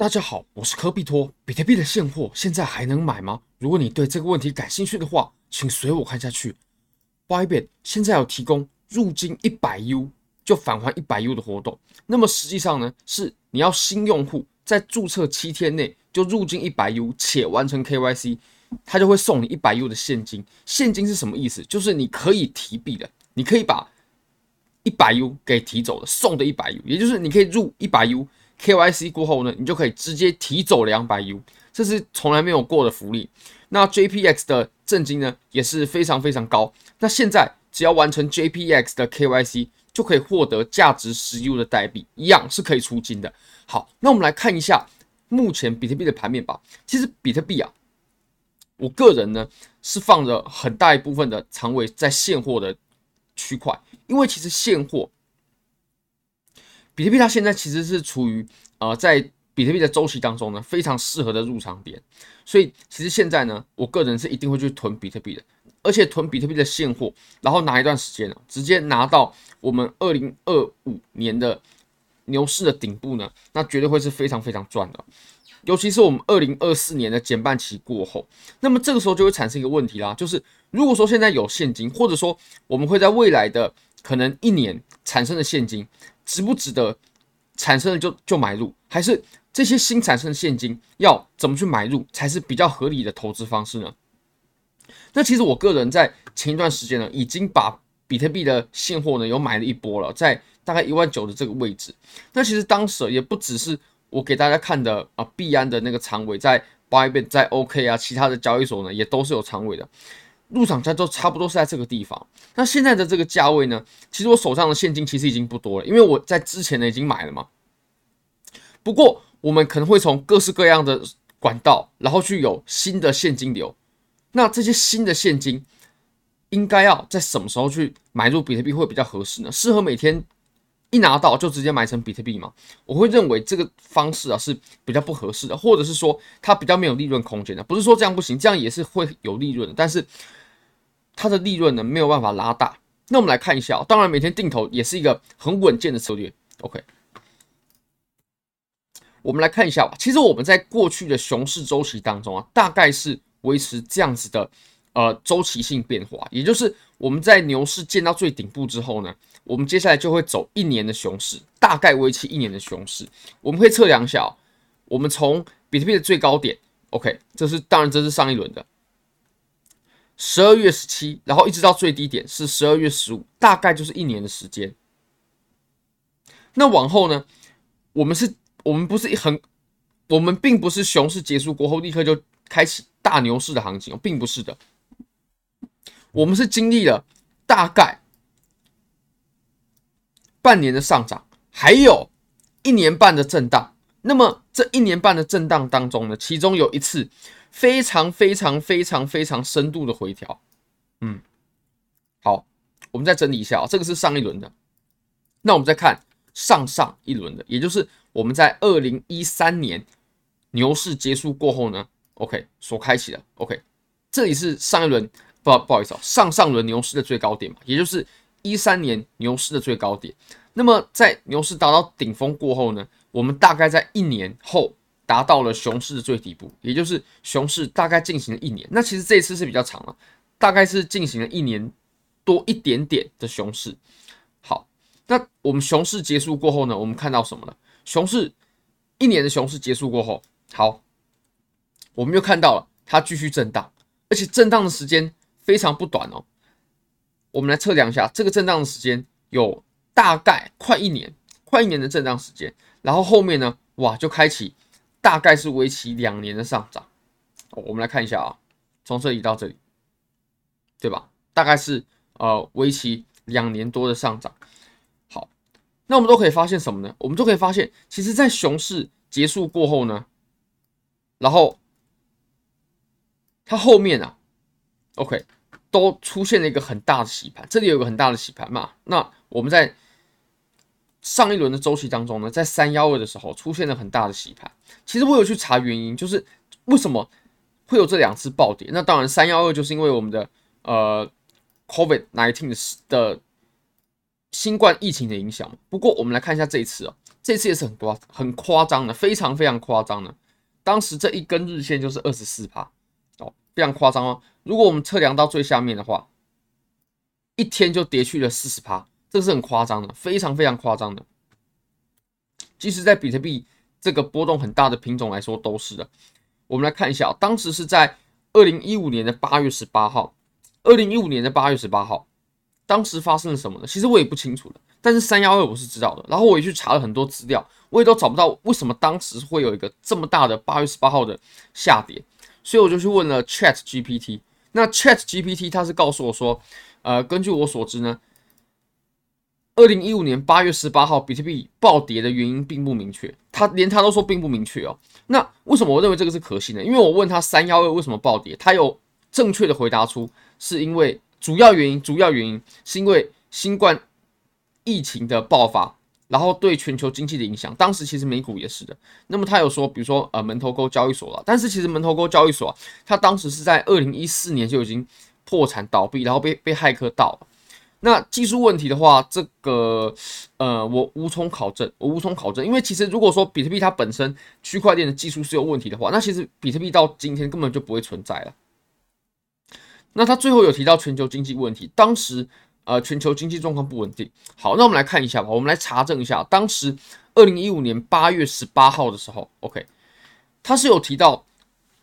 大家好，我是科比托。比特币的现货现在还能买吗？如果你对这个问题感兴趣的话，请随我看下去。Bybit 现在有提供入金一百 U 就返还一百 U 的活动。那么实际上呢，是你要新用户在注册七天内就入金一百 U 且完成 KYC，他就会送你一百 U 的现金。现金是什么意思？就是你可以提币的，你可以把一百 U 给提走的，送的一百 U，也就是你可以入一百 U。KYC 过后呢，你就可以直接提走两百 U，这是从来没有过的福利。那 JPX 的赠金呢也是非常非常高。那现在只要完成 JPX 的 KYC，就可以获得价值十 U 的代币，一样是可以出金的。好，那我们来看一下目前比特币的盘面吧。其实比特币啊，我个人呢是放着很大一部分的仓位在现货的区块，因为其实现货。比特币它现在其实是处于呃在比特币的周期当中呢，非常适合的入场点，所以其实现在呢，我个人是一定会去囤比特币的，而且囤比特币的现货，然后拿一段时间呢，直接拿到我们二零二五年的牛市的顶部呢，那绝对会是非常非常赚的，尤其是我们二零二四年的减半期过后，那么这个时候就会产生一个问题啦，就是如果说现在有现金，或者说我们会在未来的可能一年产生的现金。值不值得产生了就就买入，还是这些新产生的现金要怎么去买入才是比较合理的投资方式呢？那其实我个人在前一段时间呢，已经把比特币的现货呢有买了一波了，在大概一万九的这个位置。那其实当时也不只是我给大家看的啊，币安的那个仓位在 Bybit 在 OK 啊，其他的交易所呢也都是有仓位的。入场价都差不多是在这个地方。那现在的这个价位呢？其实我手上的现金其实已经不多了，因为我在之前呢已经买了嘛。不过我们可能会从各式各样的管道，然后去有新的现金流。那这些新的现金应该要在什么时候去买入比特币会比较合适呢？适合每天一拿到就直接买成比特币吗？我会认为这个方式啊是比较不合适的，或者是说它比较没有利润空间的。不是说这样不行，这样也是会有利润的，但是。它的利润呢没有办法拉大，那我们来看一下哦，当然每天定投也是一个很稳健的策略。OK，我们来看一下吧。其实我们在过去的熊市周期当中啊，大概是维持这样子的呃周期性变化，也就是我们在牛市见到最顶部之后呢，我们接下来就会走一年的熊市，大概为期一年的熊市。我们可以测量一下哦，我们从比特币的最高点，OK，这是当然这是上一轮的。十二月十七，然后一直到最低点是十二月十五，大概就是一年的时间。那往后呢？我们是，我们不是很，我们并不是熊市结束过后立刻就开启大牛市的行情，并不是的。我们是经历了大概半年的上涨，还有一年半的震荡。那么这一年半的震荡当中呢，其中有一次。非常非常非常非常深度的回调，嗯，好，我们再整理一下啊，这个是上一轮的，那我们再看上上一轮的，也就是我们在二零一三年牛市结束过后呢，OK 所开启的，OK，这里是上一轮，不不好意思啊，上上轮牛市的最高点嘛，也就是一三年牛市的最高点。那么在牛市达到顶峰过后呢，我们大概在一年后。达到了熊市的最底部，也就是熊市大概进行了一年。那其实这一次是比较长了，大概是进行了一年多一点点的熊市。好，那我们熊市结束过后呢？我们看到什么了？熊市一年的熊市结束过后，好，我们又看到了它继续震荡，而且震荡的时间非常不短哦。我们来测量一下，这个震荡的时间有大概快一年，快一年的震荡时间。然后后面呢，哇，就开启。大概是为期两年的上涨，我们来看一下啊，从这里到这里，对吧？大概是呃为期两年多的上涨。好，那我们都可以发现什么呢？我们都可以发现，其实，在熊市结束过后呢，然后它后面啊，OK，都出现了一个很大的洗盘，这里有个很大的洗盘嘛。那我们在上一轮的周期当中呢，在三幺二的时候出现了很大的洗盘。其实我有去查原因，就是为什么会有这两次暴跌。那当然，三幺二就是因为我们的呃 COVID-19 的新冠疫情的影响。不过我们来看一下这一次哦，这次也是很夸很夸张的，非常非常夸张的。当时这一根日线就是二十四趴哦，非常夸张哦。如果我们测量到最下面的话，一天就跌去了四十趴，这是很夸张的，非常非常夸张的。即使在比特币这个波动很大的品种来说，都是的。我们来看一下，当时是在二零一五年的八月十八号，二零一五年的八月十八号，当时发生了什么呢？其实我也不清楚的，但是三幺二我是知道的。然后我也去查了很多资料，我也都找不到为什么当时会有一个这么大的八月十八号的下跌，所以我就去问了 Chat GPT。那 Chat GPT 它是告诉我说，呃，根据我所知呢。二零一五年八月十八号，比特币暴跌的原因并不明确，他连他都说并不明确哦。那为什么我认为这个是可信的？因为我问他三幺二为什么暴跌，他有正确的回答出是因为主要原因，主要原因是因为新冠疫情的爆发，然后对全球经济的影响。当时其实美股也是的。那么他有说，比如说呃门头沟交易所了，但是其实门头沟交易所啊，他当时是在二零一四年就已经破产倒闭，然后被被骇客盗了。那技术问题的话，这个呃，我无从考证，我无从考证，因为其实如果说比特币它本身区块链的技术是有问题的话，那其实比特币到今天根本就不会存在了。那他最后有提到全球经济问题，当时呃全球经济状况不稳定。好，那我们来看一下吧，我们来查证一下，当时二零一五年八月十八号的时候，OK，他是有提到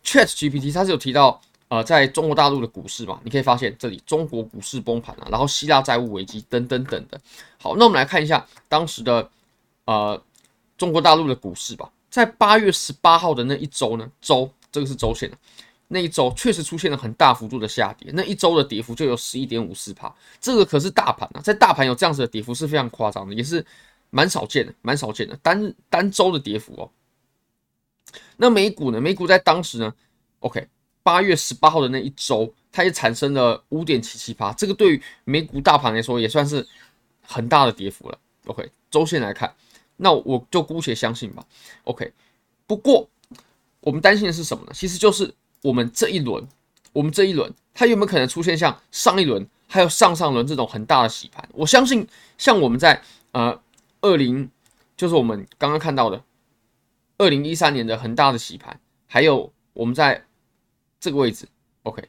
ChatGPT，他是有提到。呃，在中国大陆的股市嘛，你可以发现这里中国股市崩盘了，然后希腊债务危机等等等的。好，那我们来看一下当时的呃中国大陆的股市吧。在八月十八号的那一周呢，周这个是周线的，那一周确实出现了很大幅度的下跌，那一周的跌幅就有十一点五四趴，这个可是大盘啊，在大盘有这样子的跌幅是非常夸张的，也是蛮少见的，蛮少见的单单周的跌幅哦。那美股呢？美股在当时呢，OK。八月十八号的那一周，它也产生了五点七七八，这个对于美股大盘来说也算是很大的跌幅了。OK，周线来看，那我就姑且相信吧。OK，不过我们担心的是什么呢？其实就是我们这一轮，我们这一轮它有没有可能出现像上一轮还有上上轮这种很大的洗盘？我相信，像我们在呃二零，就是我们刚刚看到的二零一三年的很大的洗盘，还有我们在。这个位置，OK，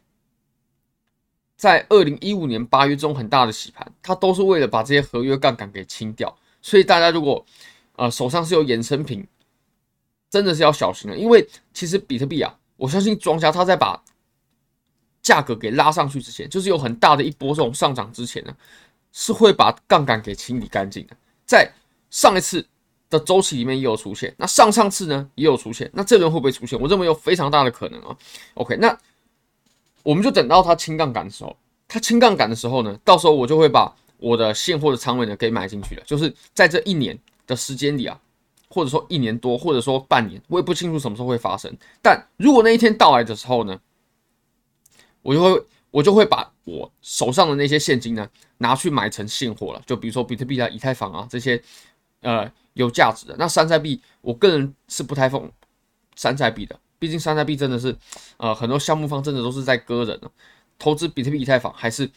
在二零一五年八月中很大的洗盘，它都是为了把这些合约杠杆给清掉。所以大家如果呃手上是有衍生品，真的是要小心了，因为其实比特币啊，我相信庄家他在把价格给拉上去之前，就是有很大的一波这种上涨之前呢，是会把杠杆给清理干净的。在上一次。的周期里面也有出现，那上上次呢也有出现，那这轮会不会出现？我认为有非常大的可能啊。OK，那我们就等到它清杠杆的时候，它清杠杆的时候呢，到时候我就会把我的现货的仓位呢给买进去了。就是在这一年的时间里啊，或者说一年多，或者说半年，我也不清楚什么时候会发生。但如果那一天到来的时候呢，我就会我就会把我手上的那些现金呢拿去买成现货了。就比如说比特币啊、以太坊啊这些，呃。有价值的那山寨币，我个人是不太放山寨币的，毕竟山寨币真的是，呃，很多项目方真的都是在割人呢。投资比特币、以太坊还是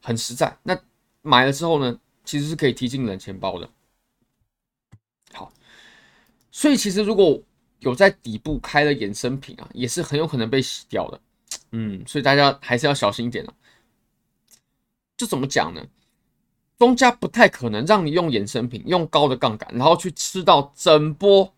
很实在。那买了之后呢，其实是可以提进冷钱包的。好，所以其实如果有在底部开了衍生品啊，也是很有可能被洗掉的。嗯，所以大家还是要小心一点了。这怎么讲呢？庄家不太可能让你用衍生品，用高的杠杆，然后去吃到整波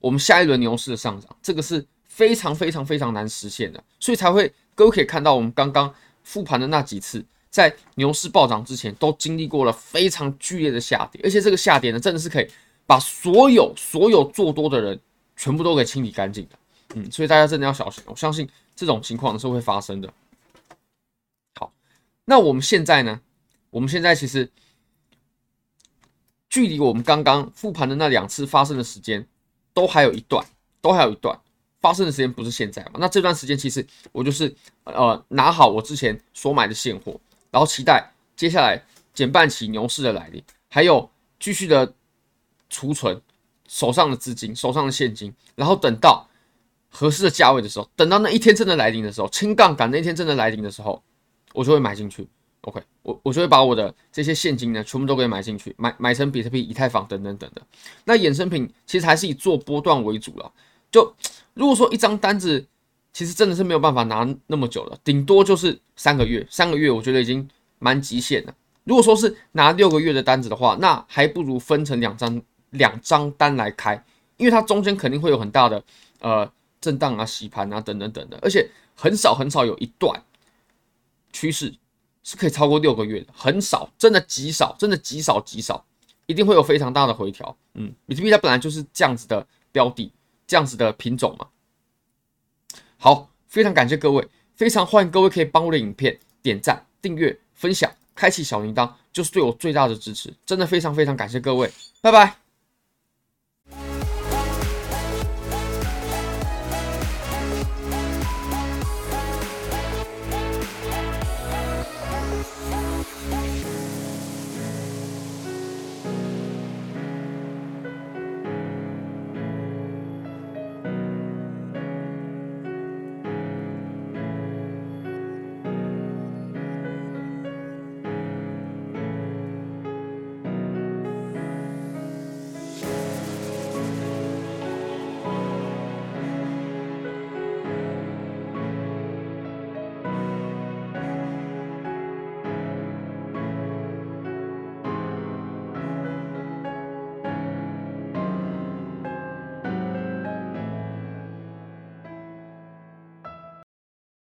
我们下一轮牛市的上涨，这个是非常非常非常难实现的，所以才会各位可以看到我们刚刚复盘的那几次，在牛市暴涨之前都经历过了非常剧烈的下跌，而且这个下跌呢，真的是可以把所有所有做多的人全部都给清理干净的，嗯，所以大家真的要小心，我相信这种情况是会发生的。好，那我们现在呢？我们现在其实。距离我们刚刚复盘的那两次发生的时间，都还有一段，都还有一段发生的时间不是现在嘛？那这段时间其实我就是呃拿好我之前所买的现货，然后期待接下来减半期牛市的来临，还有继续的储存手上的资金、手上的现金，然后等到合适的价位的时候，等到那一天真的来临的时候，清杠杆那一天真的来临的时候，我就会买进去。OK，我我就会把我的这些现金呢，全部都给买进去，买买成比特币、以太坊等等等的。那衍生品其实还是以做波段为主了。就如果说一张单子，其实真的是没有办法拿那么久了，顶多就是三个月，三个月我觉得已经蛮极限了。如果说是拿六个月的单子的话，那还不如分成两张两张单来开，因为它中间肯定会有很大的呃震荡啊、洗盘啊等等等等，而且很少很少有一段趋势是可以超过六个月的，很少，真的极少，真的极少极少，一定会有非常大的回调。嗯，比特币它本来就是这样子的标的，这样子的品种嘛。好，非常感谢各位，非常欢迎各位可以帮我的影片点赞、订阅、分享。开启小铃铛就是对我最大的支持，真的非常非常感谢各位，拜拜。